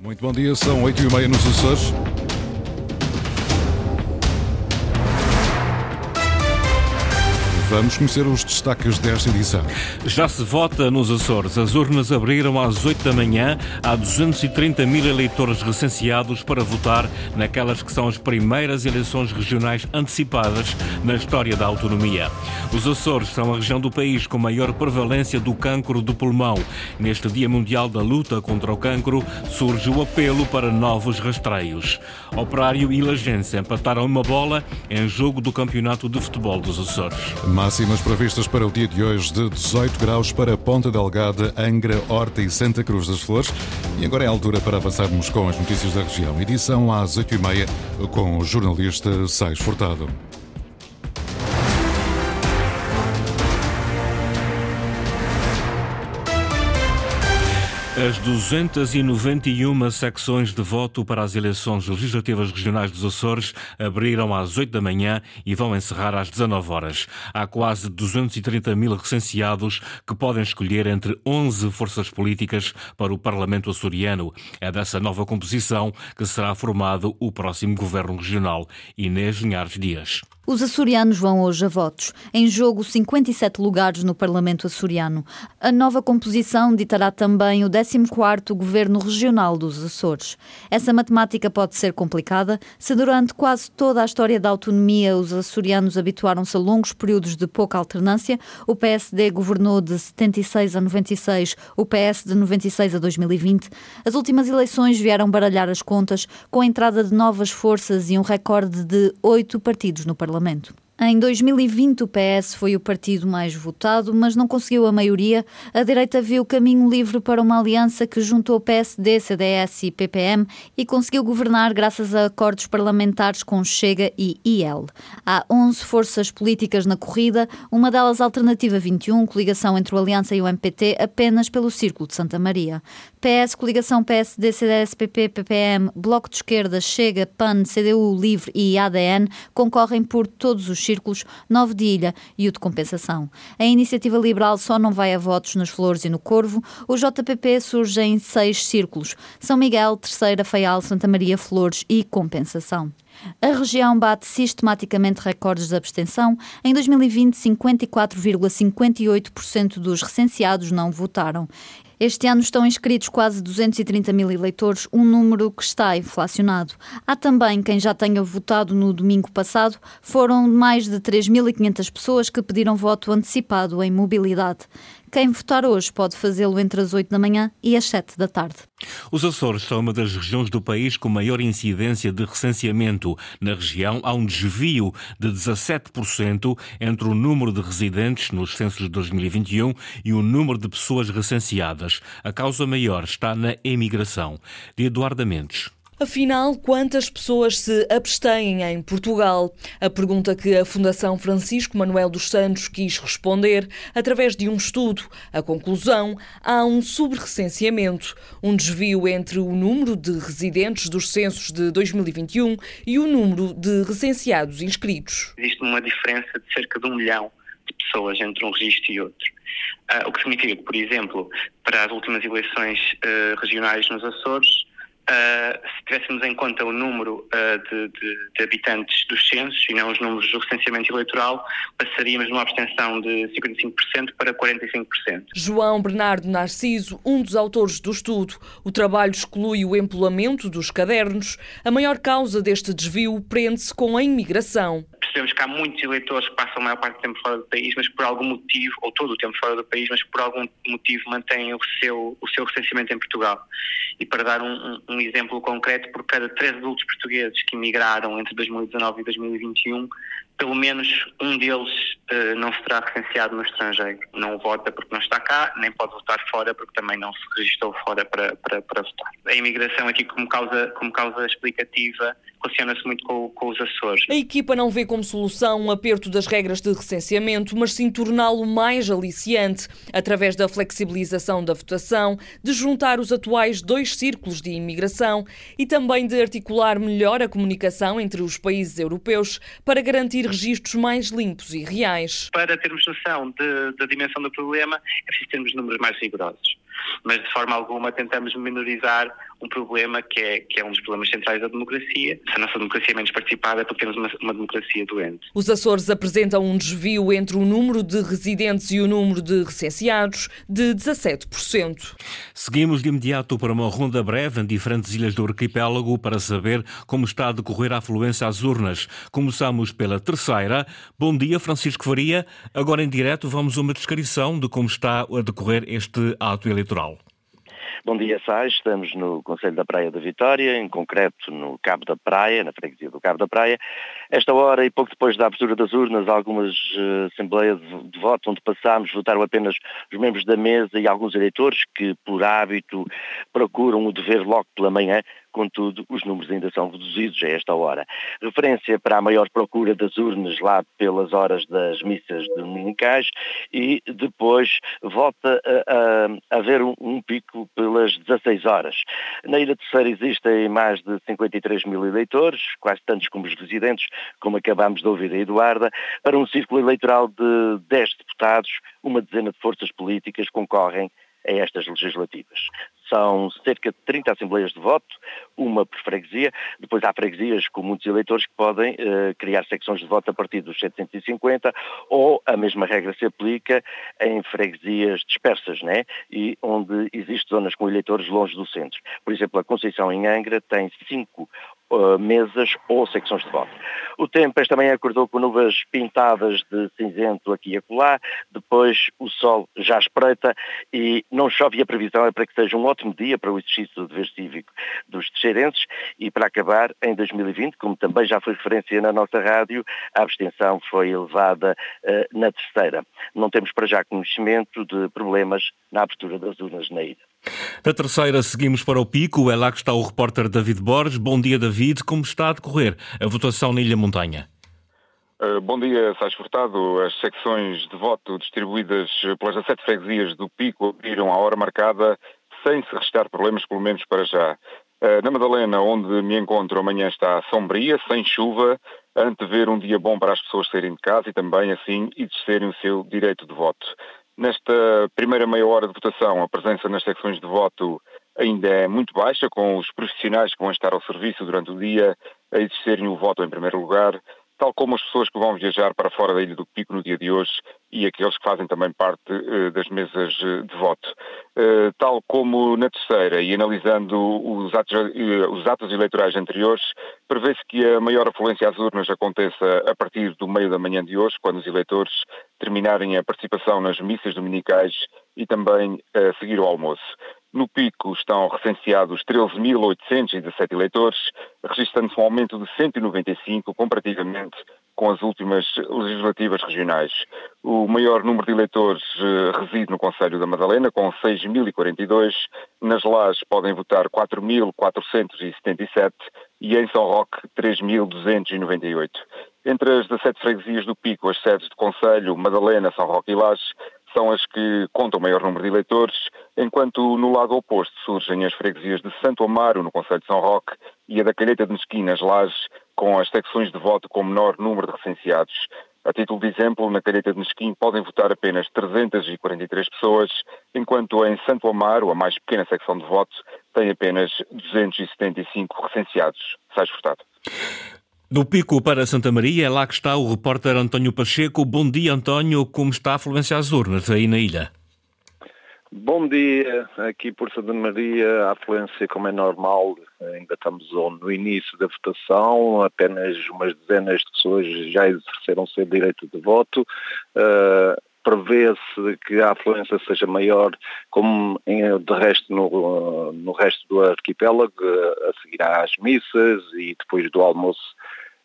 Muito bom dia, são 8 e meia nos Açores. Vamos conhecer os destaques desta edição. Já se vota nos Açores. As urnas abriram às 8 da manhã. Há 230 mil eleitores recenseados para votar naquelas que são as primeiras eleições regionais antecipadas na história da autonomia. Os Açores são a região do país com maior prevalência do cancro do pulmão. Neste Dia Mundial da Luta contra o Cancro, surge o apelo para novos rastreios. Operário e Lagência empataram uma bola em jogo do Campeonato de Futebol dos Açores. Máximas previstas para o dia de hoje de 18 graus para Ponta Delgada, Angra, Horta e Santa Cruz das Flores. E agora é a altura para avançarmos com as notícias da região. Edição às 8h30 com o jornalista Sais Furtado. As 291 secções de voto para as eleições legislativas regionais dos Açores abriram às 8 da manhã e vão encerrar às 19 horas. Há quase 230 mil recenseados que podem escolher entre 11 forças políticas para o Parlamento açoriano. É dessa nova composição que será formado o próximo governo regional. Inês Linhares Dias. Os açorianos vão hoje a votos. Em jogo, 57 lugares no Parlamento açoriano. A nova composição ditará também o 14º Governo Regional dos Açores. Essa matemática pode ser complicada se durante quase toda a história da autonomia os açorianos habituaram-se a longos períodos de pouca alternância. O PSD governou de 76 a 96, o PS de 96 a 2020. As últimas eleições vieram baralhar as contas com a entrada de novas forças e um recorde de oito partidos no Parlamento. Parlamento. Em 2020, o PS foi o partido mais votado, mas não conseguiu a maioria. A direita viu caminho livre para uma aliança que juntou PSD, CDS e PPM e conseguiu governar graças a acordos parlamentares com Chega e IL. Há 11 forças políticas na corrida, uma delas Alternativa 21, coligação entre o Aliança e o MPT, apenas pelo Círculo de Santa Maria. PS, coligação PSD, CDS, PP, PPM, Bloco de Esquerda, Chega, PAN, CDU, Livre e ADN concorrem por todos os círculos, nove de ilha e o de compensação. A iniciativa liberal só não vai a votos nas Flores e no Corvo. O JPP surge em seis círculos: São Miguel, Terceira, Faial, Santa Maria, Flores e compensação. A região bate sistematicamente recordes de abstenção. Em 2020, 54,58% dos recenseados não votaram. Este ano estão inscritos quase 230 mil eleitores, um número que está inflacionado. Há também quem já tenha votado no domingo passado, foram mais de 3.500 pessoas que pediram voto antecipado em mobilidade. Quem votar hoje pode fazê-lo entre as 8 da manhã e as 7 da tarde. Os Açores são uma das regiões do país com maior incidência de recenseamento. Na região há um desvio de 17% entre o número de residentes nos censos de 2021 e o número de pessoas recenseadas. A causa maior está na emigração. De Eduardo Mendes. Afinal, quantas pessoas se abstêm em Portugal? A pergunta que a Fundação Francisco Manuel dos Santos quis responder através de um estudo. A conclusão: há um subrecenseamento, um desvio entre o número de residentes dos censos de 2021 e o número de recenseados inscritos. Existe uma diferença de cerca de um milhão de pessoas entre um registro e outro. Uh, o que significa que, por exemplo, para as últimas eleições uh, regionais nos Açores, Uh, se tivéssemos em conta o número uh, de, de, de, habitantes dos censos e não os números do recenseamento eleitoral, passaríamos de uma abstenção de 55% para 45%. João Bernardo Narciso, um dos autores do estudo, o trabalho exclui o empolamento dos cadernos. A maior causa deste desvio prende-se com a imigração percebemos que há muitos eleitores que passam a maior parte do tempo fora do país, mas por algum motivo, ou todo o tempo fora do país, mas por algum motivo mantêm o seu, o seu recenseamento em Portugal. E para dar um, um exemplo concreto, por cada três adultos portugueses que emigraram entre 2019 e 2021, pelo menos um deles uh, não será recenseado no estrangeiro. Não vota porque não está cá, nem pode votar fora porque também não se registrou fora para, para, para votar. A imigração aqui como causa, como causa explicativa relaciona-se muito com, com, os Açores. A equipa não vê como solução um aperto das regras de recenseamento, mas sim torná-lo mais aliciante, através da flexibilização da votação, de juntar os atuais dois círculos de imigração e também de articular melhor a comunicação entre os países europeus para garantir registros mais limpos e reais. Para termos noção de, da dimensão do problema, é preciso termos números mais rigorosos. Mas de forma alguma tentamos minorizar um problema que é, que é um dos problemas centrais da democracia. Se a nossa democracia é menos participada é porque temos uma, uma democracia doente. Os Açores apresentam um desvio entre o número de residentes e o número de recenseados de 17%. Seguimos de imediato para uma ronda breve em diferentes ilhas do arquipélago para saber como está a decorrer a afluência às urnas. Começamos pela terceira. Bom dia, Francisco Faria. Agora em direto vamos a uma descrição de como está a decorrer este ato eleitoral. Bom dia, Sais. Estamos no Conselho da Praia da Vitória, em concreto no Cabo da Praia, na freguesia do Cabo da Praia. Esta hora e pouco depois da abertura das urnas, algumas uh, assembleias de voto onde passámos votaram apenas os membros da mesa e alguns eleitores que, por hábito, procuram o dever logo pela manhã contudo, os números ainda são reduzidos a esta hora. Referência para a maior procura das urnas lá pelas horas das missas dominicais e depois volta a, a haver um, um, pico pelas 16 horas. Na Ilha Terceira existem mais de 53 mil eleitores, quase tantos como os residentes, como acabámos de ouvir a Eduarda, para um círculo eleitoral de 10 deputados, uma dezena de forças políticas concorrem a estas legislativas. São cerca de 30 assembleias de voto, uma por freguesia. Depois há freguesias com muitos eleitores que podem uh, criar secções de voto a partir dos 750 ou a mesma regra se aplica em freguesias dispersas, né? E onde existem zonas com eleitores longe do centro. Por exemplo, a Conceição em Angra tem cinco uh, mesas ou secções de voto. O tempo esta manhã acordou com nuvens pintadas de cinzento aqui e acolá, depois o sol já espreita e não chove e a previsão é para que seja um ótimo dia para o exercício do dever cívico dos teixeirenses e para acabar em 2020, como também já foi referência na nossa rádio, a abstenção foi elevada uh, na terceira. Não temos para já conhecimento de problemas na abertura das urnas na ilha. Da terceira, seguimos para o Pico. É lá que está o repórter David Borges. Bom dia, David. Como está a decorrer a votação na Ilha Montanha? Uh, bom dia, Sais Furtado. As secções de voto distribuídas pelas 17 freguesias do Pico abriram a hora marcada sem se restar problemas, pelo menos para já. Uh, na Madalena, onde me encontro, amanhã está sombria, sem chuva, antever um dia bom para as pessoas saírem de casa e também, assim, exercerem o seu direito de voto. Nesta primeira meia hora de votação, a presença nas secções de voto ainda é muito baixa, com os profissionais que vão estar ao serviço durante o dia a exercerem o voto em primeiro lugar tal como as pessoas que vão viajar para fora da Ilha do Pico no dia de hoje e aqueles que fazem também parte uh, das mesas eh, de voto. Uh, tal como na terceira, e analisando os atos, uh, os atos eleitorais anteriores, prevê-se que a maior afluência às urnas aconteça a partir do meio da manhã de hoje, quando os eleitores terminarem a participação nas missas dominicais e também a seguir o almoço. No pico estão recenseados 13.817 eleitores, registrando-se um aumento de 195 comparativamente com as últimas legislativas regionais. O maior número de eleitores eh, reside no Conselho da Madalena, com 6.042. Nas Lajes podem votar 4.477 e em São Roque 3.298. Entre as 17 freguesias do Pico, as sedes de Conselho, Madalena, São Roque e Lajes, são as que contam o maior número de eleitores, enquanto no lado oposto surgem as freguesias de Santo Amaro, no Conselho de São Roque, e a da Calheta de Mesquinas, Lages, com as secções de voto com menor número de recenseados. A título de exemplo, na Calheta de Mesquim podem votar apenas 343 pessoas, enquanto em Santo Amaro, a mais pequena secção de voto, tem apenas 275 recenseados. Sais Furtado. Do Pico para Santa Maria, é lá que está o repórter António Pacheco. Bom dia, António. Como está a afluência às urnas aí na ilha? Bom dia. Aqui por Santa Maria, a afluência, como é normal, ainda estamos no início da votação, apenas umas dezenas de pessoas já exerceram seu direito de voto. Uh, prevê-se que a afluência seja maior, como de resto no, no resto do arquipélago, a seguir às missas e depois do almoço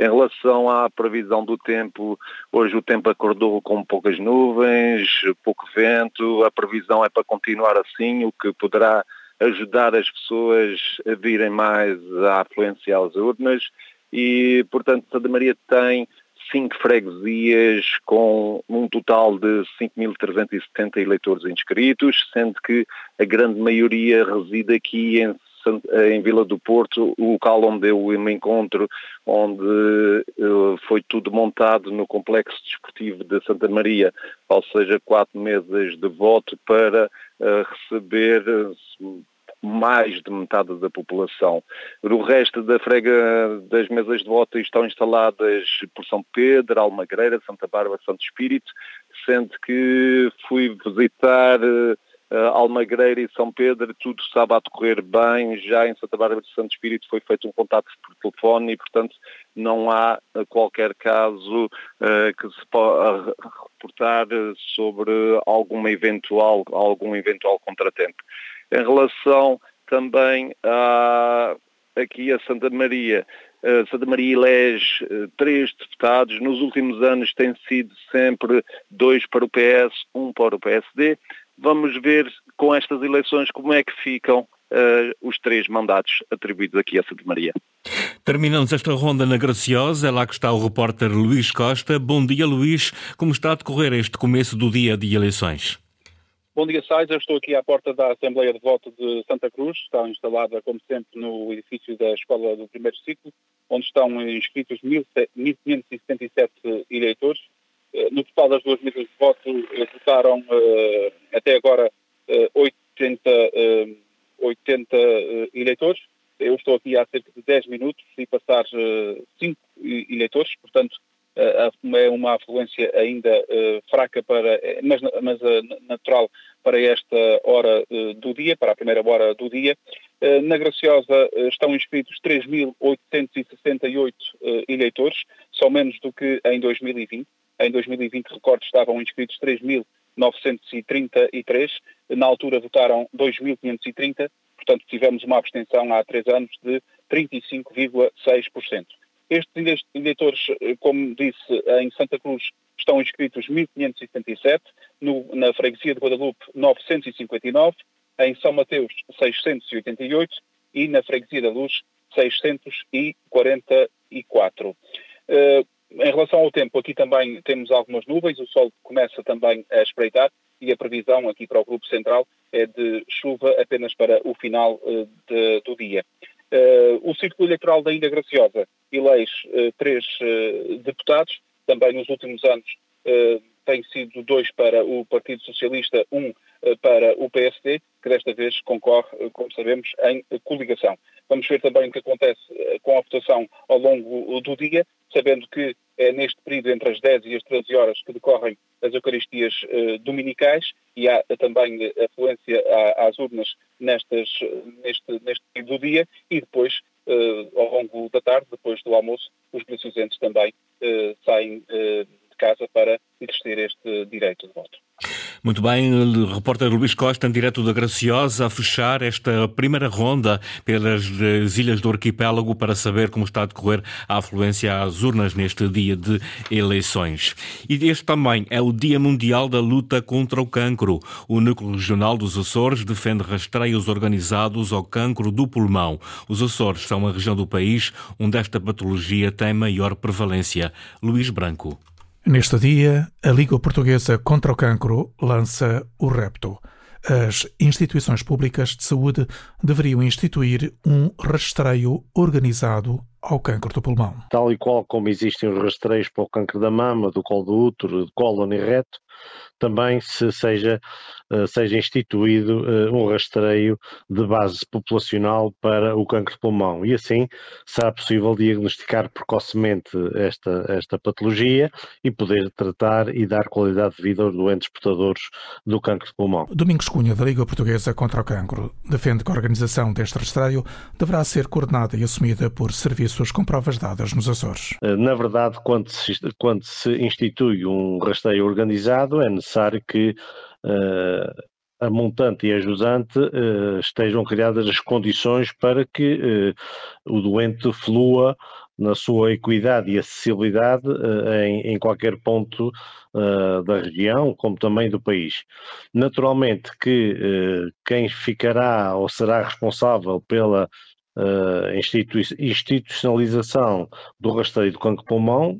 em relação à previsão do tempo, hoje o tempo acordou com poucas nuvens, pouco vento, a previsão é para continuar assim, o que poderá ajudar as pessoas a virem mais à afluência às urnas. E, portanto, Santa Maria tem cinco freguesias com um total de 5.370 eleitores inscritos, sendo que a grande maioria reside aqui em em Vila do Porto, o local onde eu me encontro, onde uh, foi tudo montado no complexo desportivo de Santa Maria, ou seja, quatro mesas de voto para uh, receber mais de metade da população. O resto da frega das mesas de voto estão instaladas por São Pedro, Almagreira, Santa Bárbara, Santo Espírito, sendo que fui visitar uh, Almagreira e São Pedro, tudo estava a decorrer bem, já em Santa Bárbara de Santo Espírito foi feito um contato por telefone e, portanto, não há uh, qualquer caso uh, que se possa reportar sobre alguma eventual, algum eventual contratempo. Em relação também a, aqui a Santa Maria, Santa Maria elege três deputados. Nos últimos anos tem sido sempre dois para o PS, um para o PSD. Vamos ver com estas eleições como é que ficam uh, os três mandatos atribuídos aqui a Santa Maria. Terminamos esta ronda na Graciosa, é lá que está o repórter Luís Costa. Bom dia, Luís. Como está a decorrer este começo do dia de eleições? Bom dia, Sais. Eu estou aqui à porta da Assembleia de Voto de Santa Cruz. Está instalada, como sempre, no edifício da Escola do Primeiro Ciclo, onde estão inscritos 1.577 eleitores. Eh, no total das duas mesas de voto eh, votaram eh, até agora 80, 80 eleitores. Eu estou aqui há cerca de 10 minutos e passar 5 eleitores, portanto é uma afluência ainda fraca, para, mas, mas natural para esta hora do dia, para a primeira hora do dia. Na Graciosa estão inscritos 3.868 eleitores, são menos do que em 2020. Em 2020, recordo, estavam inscritos 3.933, na altura votaram 2.530, portanto tivemos uma abstenção há três anos de 35,6%. Estes eleitores, como disse, em Santa Cruz estão inscritos 1.577, na freguesia de Guadalupe 959, em São Mateus 688 e na freguesia da Luz 644. Uh, em relação ao tempo, aqui também temos algumas nuvens, o sol começa também a espreitar e a previsão aqui para o Grupo Central é de chuva apenas para o final uh, de, do dia. Uh, o Círculo Eleitoral da Ilha Graciosa elege uh, três deputados, também nos últimos anos tem sido dois para o Partido Socialista, um para o PSD, que desta vez concorre, como sabemos, em coligação. Vamos ver também o que acontece com a votação ao longo do dia, sabendo que é neste período entre as 10 e as 13 horas que decorrem as Eucaristias uh, dominicais e há também afluência às urnas nestas, neste, neste período do dia e depois, uh, ao longo da tarde, depois do almoço, os beneficientes também uh, saem de casa para exercer este direito de voto. Muito bem, repórter Luís Costa, em direto da Graciosa, a fechar esta primeira ronda pelas ilhas do arquipélago para saber como está a decorrer a afluência às urnas neste dia de eleições. E este também é o Dia Mundial da Luta contra o Cancro. O Núcleo Regional dos Açores defende rastreios organizados ao cancro do pulmão. Os Açores são a região do país onde esta patologia tem maior prevalência. Luís Branco. Neste dia, a Liga Portuguesa contra o Cancro lança o Repto. As instituições públicas de saúde deveriam instituir um rastreio organizado ao cancro do pulmão. Tal e qual como existem os rastreios para o cancro da mama, do colo do útero, do colo e reto, também se seja, eh, seja instituído eh, um rastreio de base populacional para o cancro de pulmão e assim será possível diagnosticar precocemente esta, esta patologia e poder tratar e dar qualidade de vida aos doentes portadores do cancro de pulmão. Domingos Cunha, da Liga Portuguesa contra o Cancro, defende que a organização deste rastreio deverá ser coordenada e assumida por serviços com provas dadas nos Açores. Eh, na verdade, quando se, quando se institui um rastreio organizado, é necessário que uh, a montante e a jusante uh, estejam criadas as condições para que uh, o doente flua na sua equidade e acessibilidade em, em, qualquer ponto da região, como também do país. Naturalmente que quem ficará ou será responsável pela institucionalização do rastreio do cancro pulmão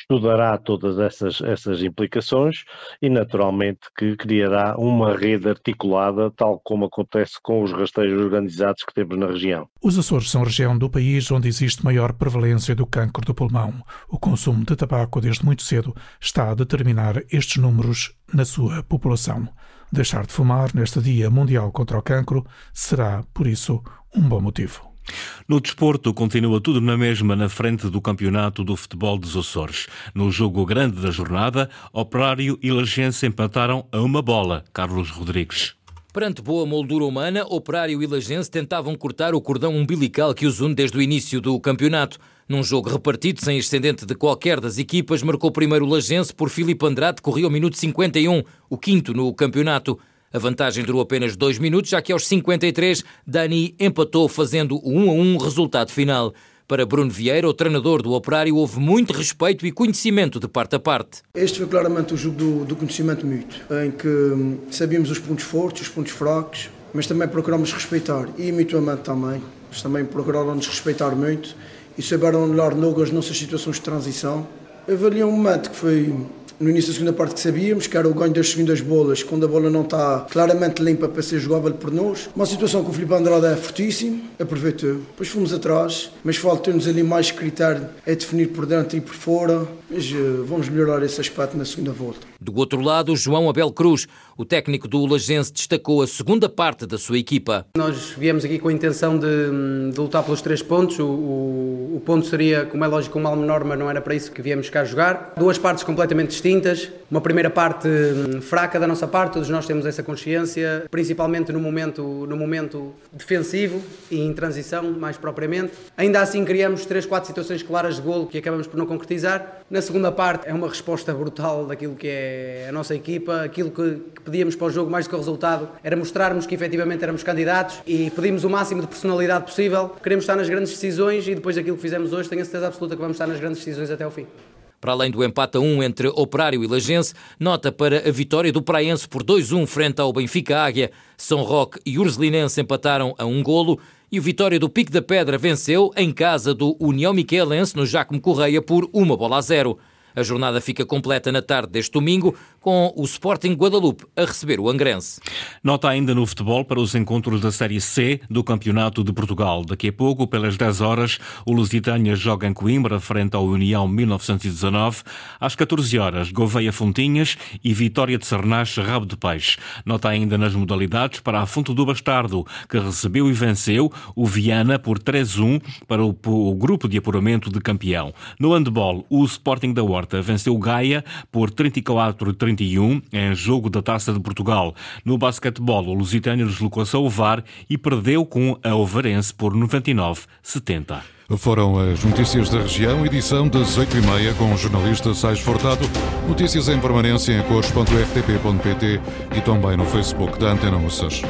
estudará todas essas, essas implicações e, naturalmente, que criará uma rede articulada, tal como acontece com os rastreios organizados que temos na região. Os Açores são região do país onde existe maior prevalência do cancro do pulmão. O consumo de tabaco desde muito cedo está a determinar estes números na sua população. Deixar de fumar neste Dia Mundial contra o Cancro será, por isso, um bom motivo. No desporto, continua tudo na mesma na frente do campeonato do futebol dos Açores. No jogo grande da jornada, Operário e Lagense empataram a uma bola. Carlos Rodrigues. Perante boa moldura humana, Operário e Lagense tentavam cortar o cordão umbilical que os une desde o início do campeonato. Num jogo repartido, sem ascendente de qualquer das equipas, marcou primeiro o Lagense por Filipe Andrade, que correu ao minuto 51, o quinto no campeonato. A vantagem durou apenas dois minutos, já que aos 53 Dani empatou fazendo o 1 a 1 resultado final. Para Bruno Vieira, o treinador do Operário, houve muito respeito e conhecimento de parte a parte. Este foi claramente o jogo do, do conhecimento muito, em que hum, sabíamos os pontos fortes, os pontos fracos, mas também procuramos respeitar e mutuamente também. Eles também procuraram nos respeitar muito e souberam anular logo as nossas situações de transição. Havia um momento que foi no início da segunda parte que sabíamos, que era o ganho das segundas bolas, quando a bola não está claramente limpa para ser jogável por nós. Uma situação que o Filipe Andrade é fortíssimo, aproveitou. Depois fomos atrás, mas falta-nos ali mais critério a definir por dentro e por fora, mas uh, vamos melhorar esse aspecto na segunda volta. Do outro lado, João Abel Cruz, o técnico do Lagense, destacou a segunda parte da sua equipa. Nós viemos aqui com a intenção de, de lutar pelos três pontos. O, o, o, ponto seria, como é lógico, um mal menor, mas não era para isso que viemos cá jogar. Duas partes completamente distintas. Uma primeira parte hum, fraca da nossa parte, todos nós temos essa consciência, principalmente no momento, no momento defensivo e em transição, mais propriamente. Ainda assim, criamos três, quatro situações claras de golo que acabamos por não concretizar. Na segunda parte, é uma resposta brutal daquilo que é a nossa equipa, aquilo que, que pedíamos para o jogo mais do que o resultado era mostrarmos que efetivamente éramos candidatos e pedimos o máximo de personalidade possível. Queremos estar nas grandes decisões e depois daquilo que fizemos hoje tenho a certeza absoluta que vamos estar nas grandes decisões até ao fim. Para além do empate a 1 entre Operário e Lagense, nota para a vitória do Praense por 2-1 frente ao Benfica Águia. São Roque e Ursulinense empataram a um golo e o Vitória do Pico da Pedra venceu em casa do União Miquelense no Jacomo Correia por uma bola a zero. A jornada fica completa na tarde deste domingo, com o Sporting Guadalupe a receber o Angrense. Nota ainda no futebol para os encontros da Série C do Campeonato de Portugal. Daqui a pouco, pelas 10 horas, o Lusitânia joga em Coimbra, frente ao União 1919. Às 14 horas, Gouveia Fontinhas e Vitória de Sernache Rabo de Peixe. Nota ainda nas modalidades para a Fonte do Bastardo, que recebeu e venceu o Viana por 3-1 para o, grupo de apuramento de campeão. No handball, o Sporting da Horta venceu o Gaia por 34-31 em jogo da Taça de Portugal. No basquetebol, o Lusitânia deslocou-se ao VAR e perdeu com a Ovarense por 99-70. Foram as notícias da região, edição das 8h30 com o jornalista Sais Fortado. Notícias em permanência em cores.rtp.pt e também no Facebook da Antena Moças.